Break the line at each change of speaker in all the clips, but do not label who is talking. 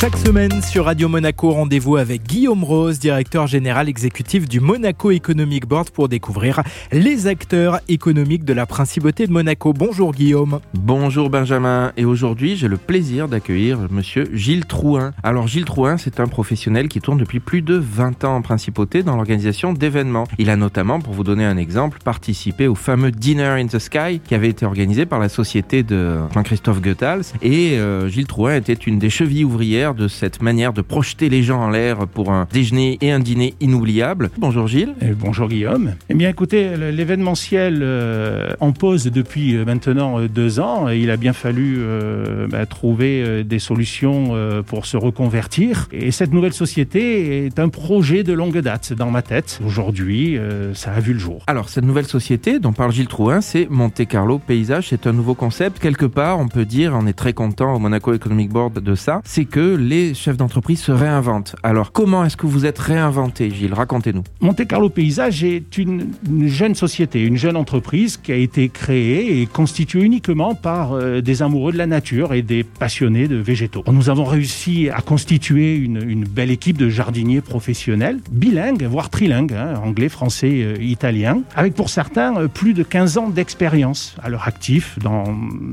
Chaque semaine sur Radio Monaco, rendez-vous avec Guillaume Rose, directeur général exécutif du Monaco Economic Board pour découvrir les acteurs économiques de la principauté de Monaco. Bonjour Guillaume.
Bonjour Benjamin. Et aujourd'hui, j'ai le plaisir d'accueillir monsieur Gilles Trouin. Alors Gilles Trouin, c'est un professionnel qui tourne depuis plus de 20 ans en principauté dans l'organisation d'événements. Il a notamment, pour vous donner un exemple, participé au fameux Dinner in the Sky qui avait été organisé par la société de Jean-Christophe Goethals. Et euh, Gilles Trouin était une des chevilles ouvrières de cette manière de projeter les gens en l'air pour un déjeuner et un dîner inoubliable. Bonjour Gilles.
Et bonjour Guillaume. Eh bien écoutez, l'événementiel euh, en pause depuis euh, maintenant euh, deux ans. Et il a bien fallu euh, bah, trouver des solutions euh, pour se reconvertir. Et cette nouvelle société est un projet de longue date dans ma tête. Aujourd'hui, ça a vu le jour.
Alors cette nouvelle société dont parle Gilles Trouin, c'est Monte Carlo Paysage. C'est un nouveau concept. Quelque part, on peut dire, on est très content au Monaco Economic Board de ça, c'est que les chefs d'entreprise se réinventent. Alors, comment est-ce que vous êtes réinventé, Gilles? Racontez-nous.
Monte Carlo Paysage est une, une jeune société, une jeune entreprise qui a été créée et constituée uniquement par euh, des amoureux de la nature et des passionnés de végétaux. Nous avons réussi à constituer une, belle équipe de jardiniers professionnels, bilingues, voire trilingues, hein, anglais, français, euh, italien, avec pour certains euh, plus de 15 ans d'expérience à leur actif dans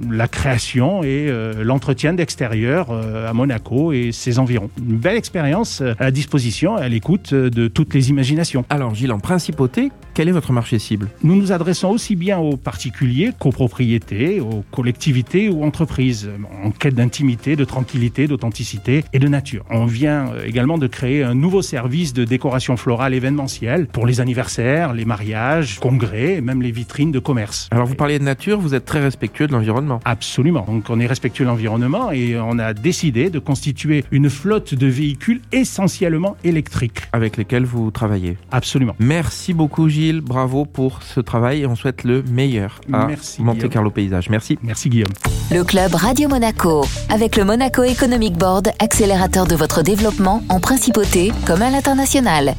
la création et l'entretien d'extérieur à Monaco ses environs. Une belle expérience euh, à la disposition, à l'écoute euh, de toutes les imaginations.
Alors Gilles, en principauté, quel est votre marché cible?
Nous nous adressons aussi bien aux particuliers qu'aux propriétés, aux collectivités ou entreprises, en quête d'intimité, de tranquillité, d'authenticité et de nature. On vient euh, également de créer un nouveau service de décoration florale événementielle pour les anniversaires, les mariages, congrès et même les vitrines de commerce.
Alors vous parliez de nature, vous êtes très respectueux de l'environnement.
Absolument. Donc on est respectueux de l'environnement et on a décidé de constituer une flotte de véhicules essentiellement électriques.
Avec lesquels vous travaillez.
Absolument.
Merci beaucoup Gilles, bravo pour ce travail et on souhaite le meilleur à
Merci,
Monte
Guillaume.
Carlo Paysage. Merci.
Merci Guillaume.
Le club Radio Monaco, avec le Monaco Economic Board, accélérateur de votre développement en principauté comme à l'international.